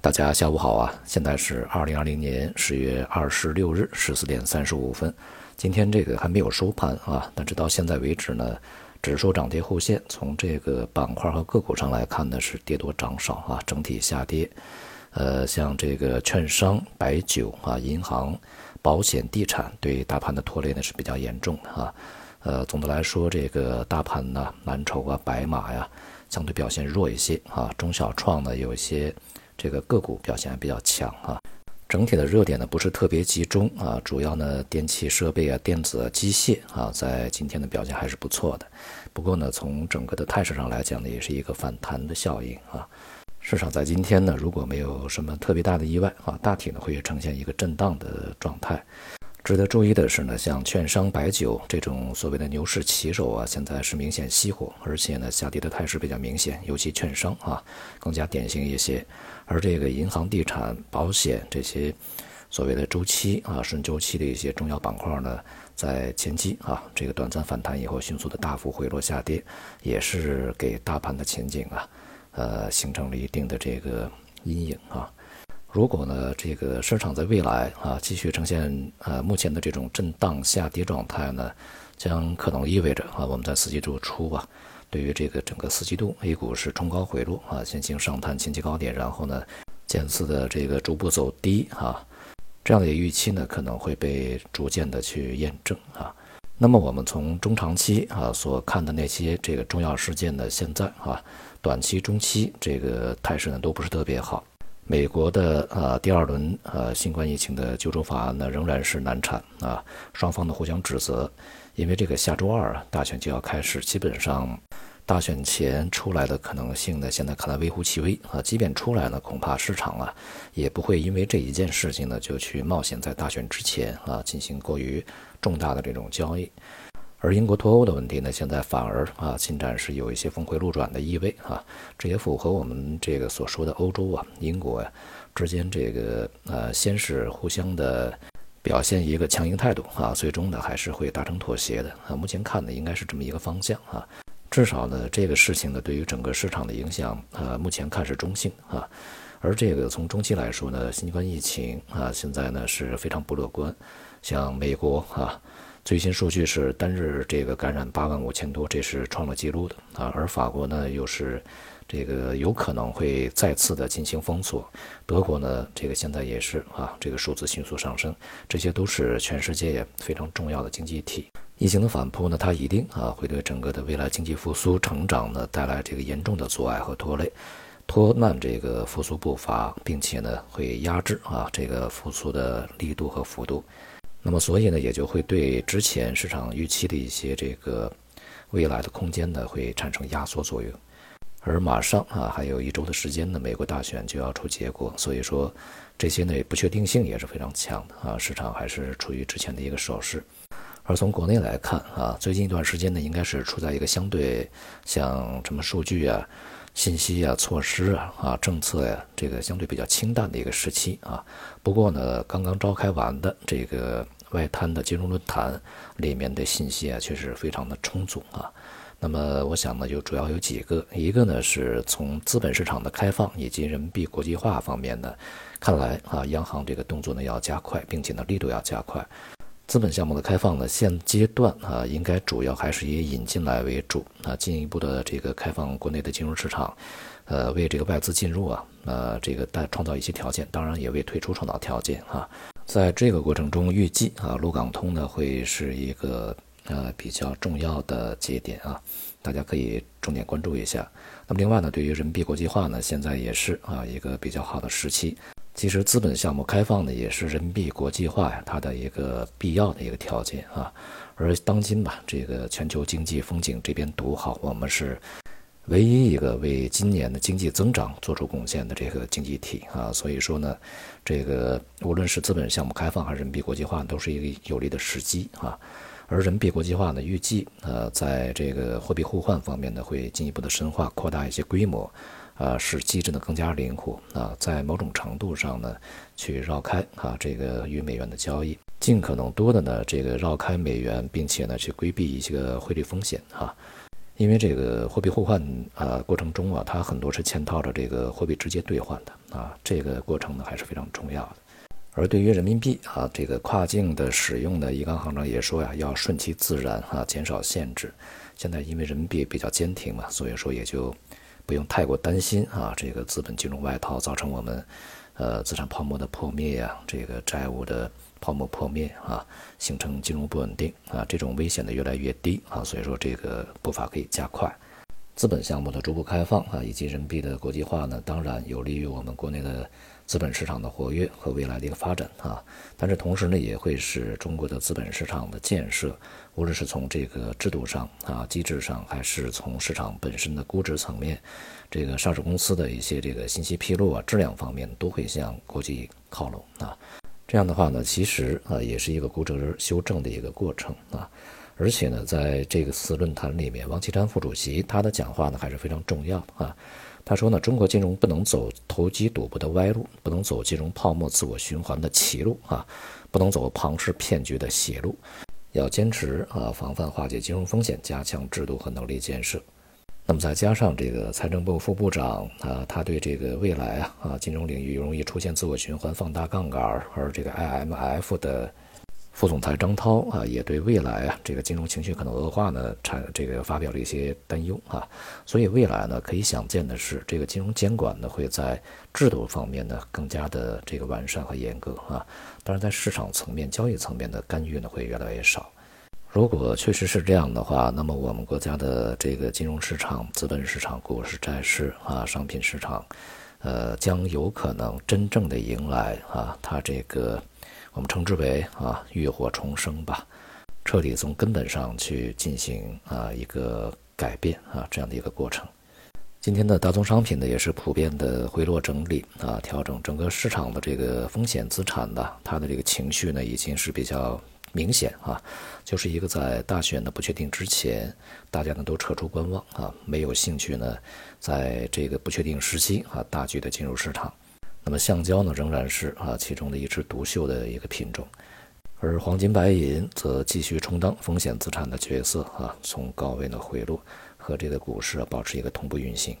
大家下午好啊！现在是二零二零年十月二十六日十四点三十五分。今天这个还没有收盘啊，但是到现在为止呢，指数涨跌互现。从这个板块和个股上来看呢，是跌多涨少啊，整体下跌。呃，像这个券商、白酒啊、银行、保险、地产对大盘的拖累呢是比较严重的啊。呃，总的来说，这个大盘呢，蓝筹啊、白马呀，相对表现弱一些啊。中小创呢，有一些。这个个股表现还比较强啊，整体的热点呢不是特别集中啊，主要呢电器设备啊、电子、机械啊，在今天的表现还是不错的。不过呢，从整个的态势上来讲呢，也是一个反弹的效应啊。市场在今天呢，如果没有什么特别大的意外啊，大体呢会呈现一个震荡的状态。值得注意的是呢，像券商、白酒这种所谓的牛市旗手啊，现在是明显熄火，而且呢下跌的态势比较明显，尤其券商啊更加典型一些。而这个银行、地产、保险这些所谓的周期啊、顺周期的一些重要板块呢，在前期啊这个短暂反弹以后，迅速的大幅回落下跌，也是给大盘的前景啊，呃形成了一定的这个阴影啊。如果呢，这个市场在未来啊继续呈现呃目前的这种震荡下跌状态呢，将可能意味着啊我们在四季度初啊，对于这个整个四季度 A 股是冲高回落啊，先行上探前期高点，然后呢渐次的这个逐步走低啊，这样的预期呢可能会被逐渐的去验证啊。那么我们从中长期啊所看的那些这个重要事件呢，现在啊短期、中期这个态势呢都不是特别好。美国的呃第二轮呃新冠疫情的救助法案呢仍然是难产啊，双方呢互相指责，因为这个下周二啊大选就要开始，基本上大选前出来的可能性呢现在看来微乎其微啊，即便出来呢，恐怕市场啊也不会因为这一件事情呢就去冒险在大选之前啊进行过于重大的这种交易。而英国脱欧的问题呢，现在反而啊进展是有一些峰回路转的意味啊，这也符合我们这个所说的欧洲啊、英国呀之间这个呃先是互相的表现一个强硬态度啊，最终呢还是会达成妥协的啊。目前看呢应该是这么一个方向啊，至少呢这个事情呢对于整个市场的影响啊目前看是中性啊，而这个从中期来说呢，新冠疫情啊现在呢是非常不乐观，像美国啊。最新数据是单日这个感染八万五千多，这是创了记录的啊。而法国呢，又是这个有可能会再次的进行封锁。德国呢，这个现在也是啊，这个数字迅速上升。这些都是全世界非常重要的经济体。疫情的反扑呢，它一定啊会对整个的未来经济复苏成长呢带来这个严重的阻碍和拖累，拖慢这个复苏步伐，并且呢会压制啊这个复苏的力度和幅度。那么，所以呢，也就会对之前市场预期的一些这个未来的空间呢，会产生压缩作用。而马上啊，还有一周的时间呢，美国大选就要出结果，所以说这些呢不确定性也是非常强的啊，市场还是处于之前的一个守势。而从国内来看啊，最近一段时间呢，应该是处在一个相对像什么数据啊。信息啊，措施啊，啊，政策呀，这个相对比较清淡的一个时期啊。不过呢，刚刚召开完的这个外滩的金融论坛里面的信息啊，确实非常的充足啊。那么我想呢，就主要有几个，一个呢是从资本市场的开放以及人民币国际化方面呢，看来啊，央行这个动作呢要加快，并且呢力度要加快。资本项目的开放呢，现阶段啊，应该主要还是以引进来为主啊，进一步的这个开放国内的金融市场，呃，为这个外资进入啊，呃，这个带创造一些条件，当然也为退出创造条件啊。在这个过程中，预计啊，陆港通呢会是一个呃比较重要的节点啊，大家可以重点关注一下。那么另外呢，对于人民币国际化呢，现在也是啊一个比较好的时期。其实资本项目开放呢，也是人民币国际化呀，它的一个必要的一个条件啊。而当今吧，这个全球经济风景这边独好，我们是唯一一个为今年的经济增长做出贡献的这个经济体啊。所以说呢，这个无论是资本项目开放还是人民币国际化，都是一个有利的时机啊。而人民币国际化呢，预计呃，在这个货币互换方面呢，会进一步的深化、扩大一些规模。啊，使机制呢更加灵活啊，在某种程度上呢，去绕开啊这个与美元的交易，尽可能多的呢这个绕开美元，并且呢去规避一些汇率风险啊。因为这个货币互换啊过程中啊，它很多是嵌套着这个货币直接兑换的啊，这个过程呢还是非常重要的。而对于人民币啊，这个跨境的使用呢，易纲行长也说呀，要顺其自然啊，减少限制。现在因为人民币比较坚挺嘛，所以说也就不用太过担心啊，这个资本金融外逃造成我们呃资产泡沫的破灭呀，这个债务的泡沫破灭啊，形成金融不稳定啊，这种危险的越来越低啊，所以说这个步伐可以加快。资本项目的逐步开放啊，以及人民币的国际化呢，当然有利于我们国内的资本市场的活跃和未来的一个发展啊。但是同时呢，也会使中国的资本市场的建设，无论是从这个制度上啊、机制上，还是从市场本身的估值层面，这个上市公司的一些这个信息披露啊、质量方面，都会向国际靠拢啊。这样的话呢，其实啊，也是一个估值修正的一个过程啊。而且呢，在这个次论坛里面，王岐山副主席他的讲话呢还是非常重要啊。他说呢，中国金融不能走投机赌博的歪路，不能走金融泡沫自我循环的歧路啊，不能走庞氏骗局的邪路，要坚持啊，防范化解金融风险，加强制度和能力建设。那么再加上这个财政部副部长啊，他对这个未来啊啊金融领域容易出现自我循环、放大杠杆，而这个 IMF 的。副总裁张涛啊，也对未来啊这个金融情绪可能恶化呢，产这个发表了一些担忧啊。所以未来呢，可以想见的是，这个金融监管呢会在制度方面呢更加的这个完善和严格啊。当然，在市场层面、交易层面的干预呢会越来越少。如果确实是这样的话，那么我们国家的这个金融市场、资本市场、股市、债市啊、商品市场，呃，将有可能真正的迎来啊，它这个。我们称之为啊浴火重生吧，彻底从根本上去进行啊一个改变啊这样的一个过程。今天的大宗商品呢也是普遍的回落整理啊调整，整个市场的这个风险资产的它的这个情绪呢已经是比较明显啊，就是一个在大选的不确定之前，大家呢都撤出观望啊，没有兴趣呢在这个不确定时期啊大举的进入市场。那么橡胶呢，仍然是啊其中的一枝独秀的一个品种，而黄金、白银则继续充当风险资产的角色啊，从高位呢回落，和这个股市啊保持一个同步运行。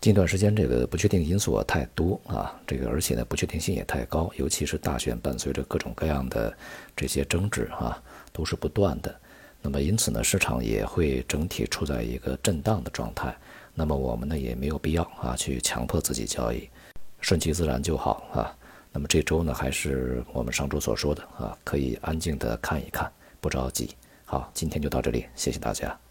近段时间这个不确定因素啊太多啊，这个而且呢不确定性也太高，尤其是大选伴随着各种各样的这些争执啊，都是不断的。那么因此呢，市场也会整体处在一个震荡的状态。那么我们呢也没有必要啊去强迫自己交易。顺其自然就好啊。那么这周呢，还是我们上周所说的啊，可以安静的看一看，不着急。好，今天就到这里，谢谢大家。